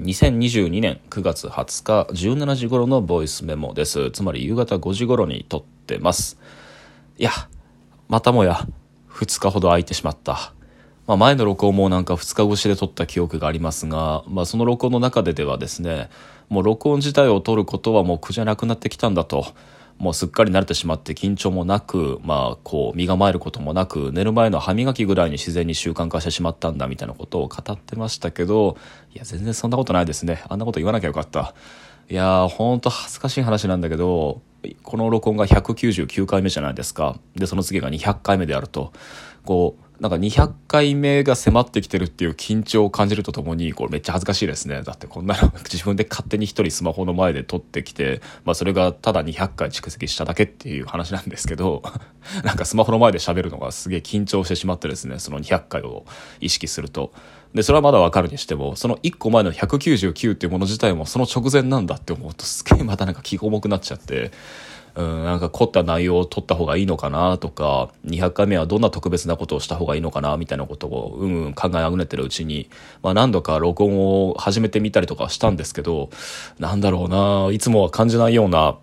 2022年9月20日17時頃のボイスメモです。つまり夕方5時頃に撮ってます。いやまたもや2日ほど空いてしまった。まあ、前の録音もなんか2日越しで撮った記憶がありますが、まあ、その録音の中でではですねもう録音自体を撮ることはもう苦じゃなくなってきたんだともうすっかり慣れてしまって緊張もなく、まあ、こう身構えることもなく寝る前の歯磨きぐらいに自然に習慣化してしまったんだみたいなことを語ってましたけどいや全然そんなことないですね。あんなこと言わなきゃよかった。いやーほんと恥ずかしい話なんだけどこの録音が199回目じゃないですか。でその次が200回目であると。こうなんか200回目が迫ってきてるっていう緊張を感じるとともに、これめっちゃ恥ずかしいですね。だってこんなの 自分で勝手に一人スマホの前で撮ってきて、まあそれがただ200回蓄積しただけっていう話なんですけど、なんかスマホの前で喋るのがすげえ緊張してしまってですね、その200回を意識すると。で、それはまだわかるにしても、その1個前の199っていうもの自体もその直前なんだって思うとすげえまたなんか気が重くなっちゃって、うん、なんか凝った内容を取った方がいいのかなとか、200回目はどんな特別なことをした方がいいのかなみたいなことを、うん、うん、考えあぐねてるうちに、まあ何度か録音を始めてみたりとかしたんですけど、なんだろうな、いつもは感じないような、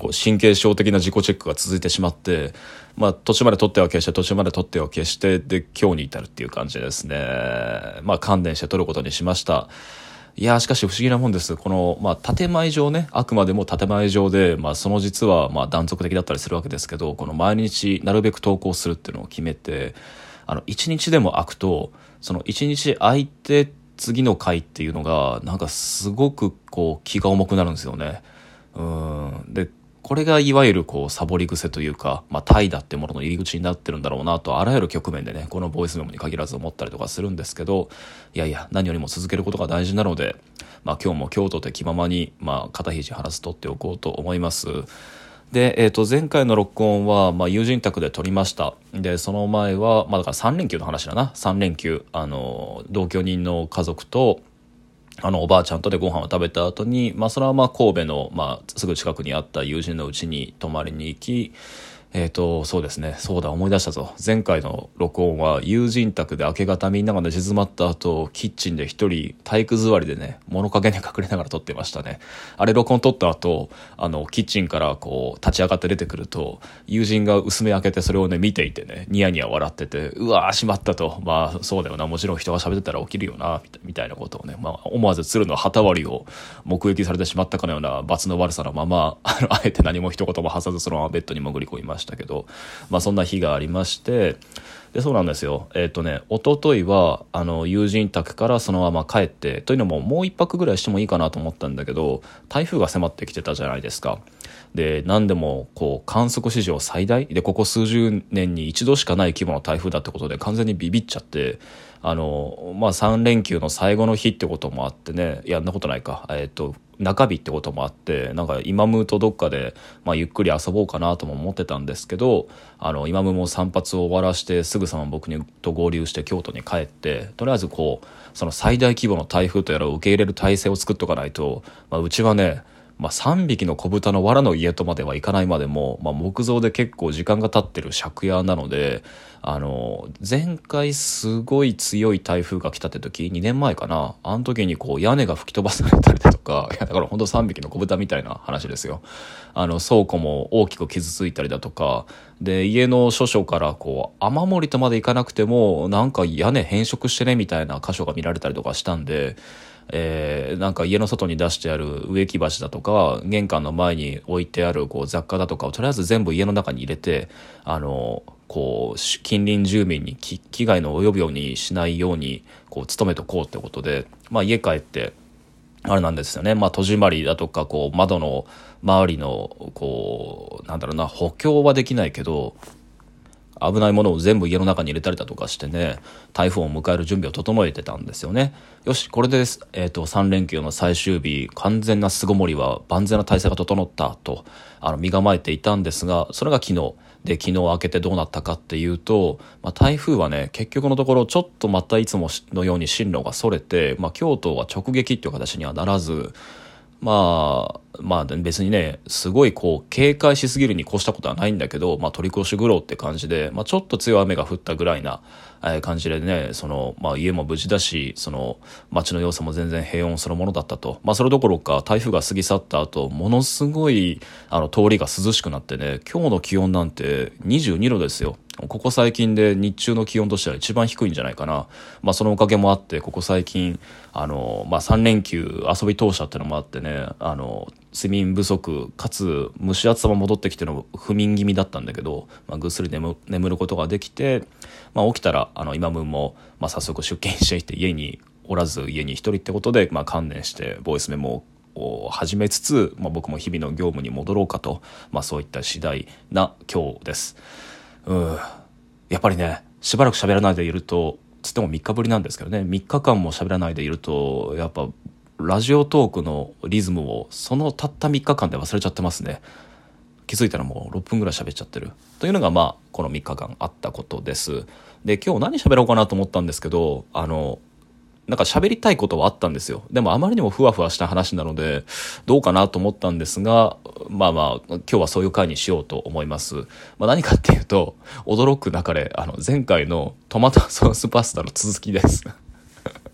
こう神経症的な自己チェックが続いてしまって、まあ途中まで撮っては消して、途中まで撮っては消して、で今日に至るっていう感じですね。まあ関連して撮ることにしました。いやしかし不思議なもんです。この、まあ、建前上ね、あくまでも建前上で、まあ、その実は、まあ、断続的だったりするわけですけど、この毎日、なるべく投稿するっていうのを決めて、あの、一日でも空くと、その一日空いて、次の回っていうのが、なんかすごく、こう、気が重くなるんですよね。うん。で、これがいわゆるこうサボり癖というか、まあ、怠惰ってものの入り口になってるんだろうなとあらゆる局面でねこのボイスメモに限らず思ったりとかするんですけどいやいや何よりも続けることが大事なので、まあ、今日も京都で気ままに、まあ、肩肘張らず取っておこうと思います。で、えー、と前回の録音は、まあ、友人宅で撮りましたでその前は、まあ、だから3連休の話だな3連休あの同居人の家族とあのおばあちゃんとでご飯を食べた後に、まあ、それはまあ神戸の、まあ、すぐ近くにあった友人のうちに泊まりに行きえっ、ー、と、そうですね。そうだ、思い出したぞ。前回の録音は友人宅で明け方みんなが寝静まった後、キッチンで一人体育座りでね、物陰に隠れながら撮ってましたね。あれ録音撮った後、あの、キッチンからこう、立ち上がって出てくると、友人が薄め開けてそれをね、見ていてね、ニヤニヤ笑ってて、うわーしまったと。まあ、そうだよな。もちろん人が喋ってたら起きるよな、みたいなことをね、まあ、思わず鶴の旗割りを目撃されてしまったかのような罰の悪さのまま、あ、あえて何も一言も発さずそのままベッドに潜り込みました。したけど、まあ、そんな日がありましてでそうなんですよ。えっ、ー、とね一昨日はあの友人宅からそのまま帰ってというのももう一泊ぐらいしてもいいかなと思ったんだけど台風が迫ってきてたじゃないですか。で何でもこう観測史上最大？でここ数十年に一度しかない規模の台風だってことで完全にビビっちゃってあのまあ3連休の最後の日ってこともあってねやんなことないか。えっ、ー、と中日ってこともあってなんか今ムーとどっかで、まあ、ゆっくり遊ぼうかなとも思ってたんですけどあの今ムも散髪を終わらしてすぐさま僕にと合流して京都に帰ってとりあえずこうその最大規模の台風とやらを受け入れる体制を作っとかないと、まあ、うちはねまあ、3匹の子豚の藁の家とまではいかないまでも、まあ、木造で結構時間が経ってる借家なのであの前回すごい強い台風が来たって時2年前かな。あの時にこう屋根が吹き飛ばされたりだとか いやだから本当3匹の子豚みたいな話ですよ。あの倉庫も大きく傷ついたりだとか。で家の諸々からこう雨漏りとまでいかなくてもなんか屋根変色してねみたいな箇所が見られたりとかしたんでえー、なんか家の外に出してある植木鉢だとか玄関の前に置いてあるこう雑貨だとかをとりあえず全部家の中に入れてあのこう近隣住民に危害の及ぶようにしないようにこう努めとこうってことで、まあ、家帰ってあれなんですよね、まあ、戸締まりだとかこう窓の周りのこうなんだろうな補強はできないけど危ないものを全部家の中に入れたりだとかしてね台風を迎える準備を整えてたんですよね。よしこれで、えーと、3連休の最終日完全な巣ごもりは万全な体制が整ったとあの身構えていたんですがそれが昨日。で昨日明けてどうなったかっていうと、まあ、台風はね結局のところちょっとまたいつものように進路がそれて、まあ、京都は直撃っていう形にはならずまあ、まあ別にね、すごいこう、警戒しすぎるに越したことはないんだけど、まあ取り越し苦労って感じで、まあちょっと強い雨が降ったぐらいな、え感じでね、その、まあ家も無事だし、その、街の様子も全然平穏そのものだったと。まあそれどころか、台風が過ぎ去った後、ものすごい、あの、通りが涼しくなってね、今日の気温なんて22度ですよ。ここ最近で日中の気温としては一番低いんじゃないかな。まあそのおかげもあって、ここ最近、あの、まあ3連休遊び通したってのもあってね、あの、睡眠不足かつ蒸し暑さも戻ってきての不眠気味だったんだけど、まあ、ぐっすり眠眠ることができて、まあ、起きたらあの今分も、まあ、早速出勤していて家におらず家に一人ってことで、まあ、観念してボイスメモを始めつつ、まあ、僕も日々の業務に戻ろうかと、まあ、そういった次第な今日です。うん。やっぱりねしばらく喋らないでいるとつっても3日ぶりなんですけどね。3日間も喋らないでいるとやっぱラジオトークのリズムをそのたった3日間で忘れちゃってますね。気づいたらもう6分ぐらい喋っちゃってる。というのがまあこの3日間あったことです。で今日何喋ろうかなと思ったんですけどあのなんか喋りたいことはあったんですよ。でもあまりにもふわふわした話なので、どうかなと思ったんですが、まあまあ、今日はそういう回にしようと思います。まあ何かっていうと、驚くなかれ、あの、前回のトマトソースパスタの続きです。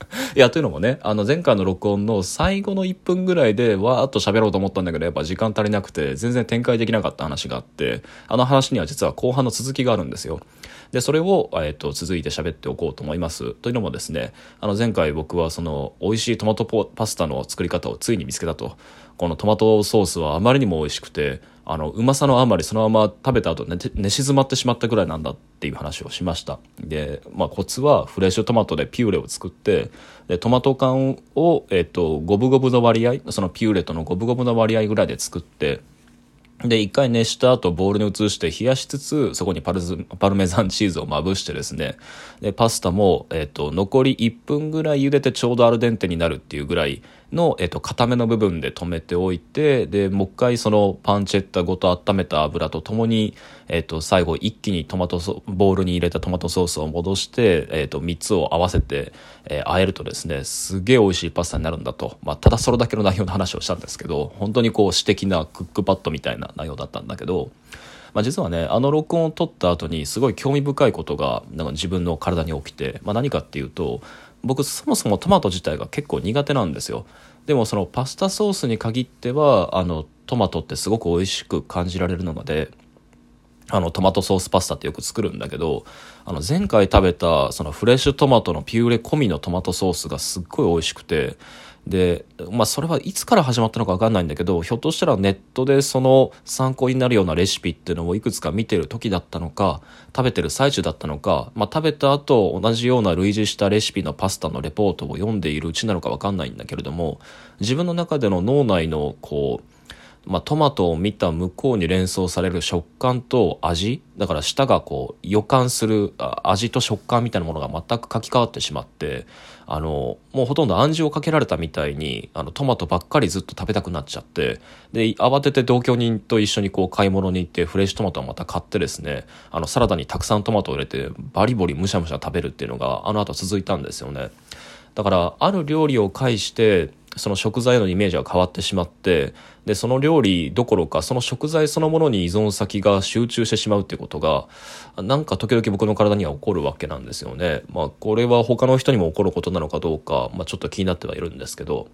いや、というのもね、あの、前回の録音の最後の1分ぐらいで、わーっと喋ろうと思ったんだけど、やっぱ時間足りなくて、全然展開できなかった話があって、あの話には実は後半の続きがあるんですよ。で、それを、えっ、と、続いて喋っておこうと思います。というのもですね、あの、前回僕はその、美味しいトマトパスタの作り方をついに見つけたと。このトマトソースはあまりにも美味しくて、あの、うまさのあまりそのまま食べた後寝寝静まってしまったぐらいなんだっていう話をしました。で、まあコツはフレッシュトマトでピューレを作って、で、トマト缶を、えっと、五分五分の割合、そのピューレとの五分五分の割合ぐらいで作って、で、一回熱した後ボウルに移して冷やしつつ、そこにパルパルメザンチーズをまぶしてですね、で、パスタも、えっ、と、残り1分ぐらい茹でてちょうどアルデンテになるっていうぐらいの、えっ、と、固めの部分で止めておいて、で、もう一回そのパンチェッタごと温めた油とともに、えっ、と、最後一気にトマトソ、ボウルに入れたトマトソースを戻して、えっ、と、3つを合わせて、えー、和えるとですね、すげえ美味しいパスタになるんだと。まあ、ただそれだけの内容の話をしたんですけど、本当にこう、私的なクックパッドみたいな内容だったんだけど、まあ、実はねあの録音を撮った後にすごい興味深いことがなんか自分の体に起きて、まあ、何かっていうと僕そもそもトマト自体が結構苦手なんですよ。でもそのパスタソースに限ってはあのトマトってすごく美味しく感じられるのであのトマトソースパスタってよく作るんだけどあの前回食べたそのフレッシュトマトのピューレ込みのトマトソースがすっごい美味しくてで、まあそれはいつから始まったのか分かんないんだけど、ひょっとしたらネットでその参考になるようなレシピっていうのをいくつか見てる時だったのか、食べてる最中だったのか、まあ食べた後同じような類似したレシピのパスタのレポートを読んでいるうちなのか分かんないんだけれども、自分の中での脳内のこう、まあ、トマトを見た向こうに連想される食感と味だから舌がこう予感する味と食感みたいなものが全く書き換わってしまってあのもうほとんど暗示をかけられたみたいにあのトマトばっかりずっと食べたくなっちゃってで慌てて同居人と一緒にこう買い物に行ってフレッシュトマトをまた買ってですねあのサラダにたくさんトマトを入れてバリボリむしゃむしゃ食べるっていうのがあの後続いたんですよね。だからある料理を介してその食材のイメージが変わってしまってでその料理どころかその食材そのものに依存先が集中してしまうっていうことがなんか時々僕の体には起こるわけなんですよね。まあこれは他の人にも起こることなのかどうか、まあ、ちょっと気になってはいるんですけど。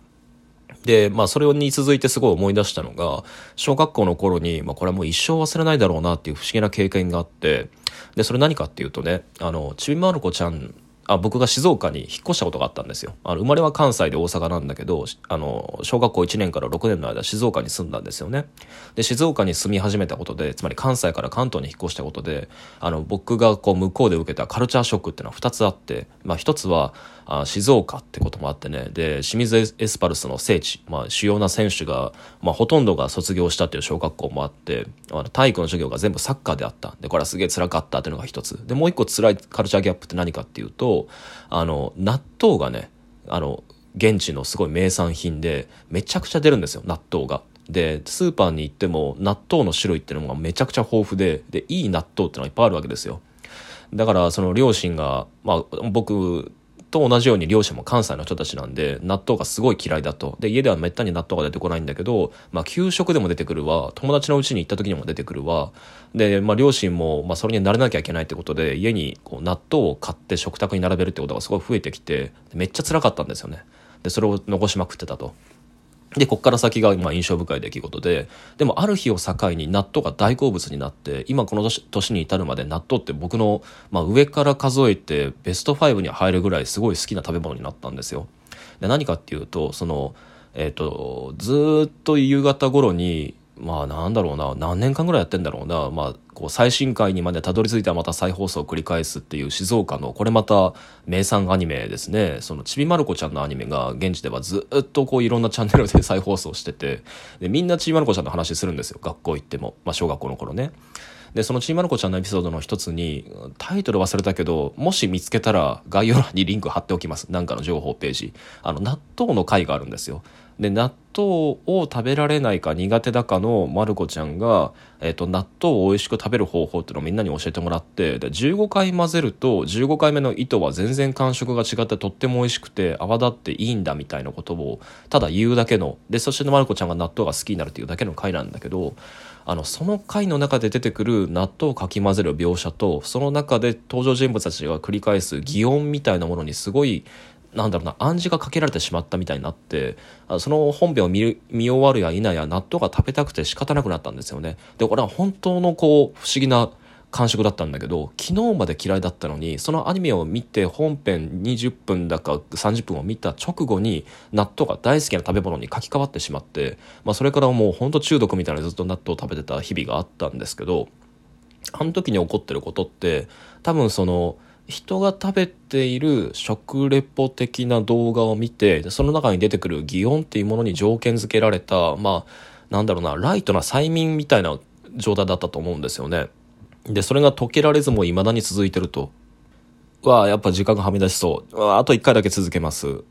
で、まあそれに続いてすごい思い出したのが、小学校の頃に、まあこれはもう一生忘れないだろうなっていう不思議な経験があって、で、それ何かっていうとね、あの、ちびまる子ちゃんあ僕が静岡に引っ越したことがあったんですよ。あの生まれは関西で大阪なんだけどあの小学校1年から6年の間静岡に住んだんですよね。で静岡に住み始めたことでつまり関西から関東に引っ越したことであの僕がこう向こうで受けたカルチャーショックっていうのは2つあって、まあ、1つはあ静岡ってこともあってね。で清水エスパルスの聖地、まあ、主要な選手が、まあ、ほとんどが卒業したっていう小学校もあってあの体育の授業が全部サッカーであった。でこれはすげえ辛かったっていうのが一つ。でもう一個辛いカルチャーギャップって何かっていうとあの納豆がねあの現地のすごい名産品でめちゃくちゃ出るんですよ納豆が。でスーパーに行っても納豆の種類っていうのがめちゃくちゃ豊富ででいい納豆っていうのがいっぱいあるわけですよだからその両親が、まあ、僕と同じように両親も関西の人たちなんで納豆がすごい嫌いだと。で家ではめったに納豆が出てこないんだけど、まあ、給食でも出てくるわ。友達の家に行った時にも出てくるわ。で、まあ、両親も、まあ、それに慣れなきゃいけないってことで家にこう納豆を買って食卓に並べるってことがすごい増えてきてめっちゃ辛かったんですよね。でそれを残しまくってたと。で、こっから先がまあ印象深い出来事で、でもある日を境に納豆が大好物になって、今この年年に至るまで納豆って僕の、まあ、上から数えてベスト5に入るぐらいすごい好きな食べ物になったんですよ。で何かっていうと、その、えっ、ー、と、ずっと夕方頃にまあなんだろうな何年間ぐらいやってんだろうな、まあ、こう最新回にまでたどり着いてはまた再放送を繰り返すっていう静岡のこれまた名産アニメですね。そのちびまる子ちゃんのアニメが現地ではずっとこういろんなチャンネルで 再放送してて。でみんなちびまる子ちゃんの話するんですよ。学校行っても、まあ、小学校の頃ね。でそのちびまる子ちゃんのエピソードの一つにタイトル忘れたけどもし見つけたら概要欄にリンク貼っておきます。なんかの情報ページ。あの納豆の回があるんですよ。で納豆を食べられないか苦手だかのまる子ちゃんが、えーと、納豆を美味しく食べる方法っていうのをみんなに教えてもらってで15回混ぜると15回目の糸は全然感触が違ってとっても美味しくて泡立っていいんだみたいなことをただ言うだけのでそしてまる子ちゃんが納豆が好きになるっていうだけの回なんだけどあのその回の中で出てくる納豆をかき混ぜる描写とその中で登場人物たちが繰り返す擬音みたいなものにすごいなんだろうな暗示がかけられてしまったみたいになってその本編を見見終わるや否や納豆が食べたくて仕方なくなったんですよね。でこれは本当のこう不思議な感触だったんだけど昨日まで嫌いだったのにそのアニメを見て本編20分だか30分を見た直後に納豆が大好きな食べ物に書き換わってしまって、まあ、それからもうほんと中毒みたいなずっと納豆を食べてた日々があったんですけどあの時に起こってることって多分その人が食べている食レポ的な動画を見てその中に出てくる擬音っていうものに条件付けられたまあなんだろうなライトな催眠みたいな状態だったと思うんですよね。でそれが解けられずも未だに続いてると。はやっぱ時間がはみ出しそう。あと一回だけ続けます。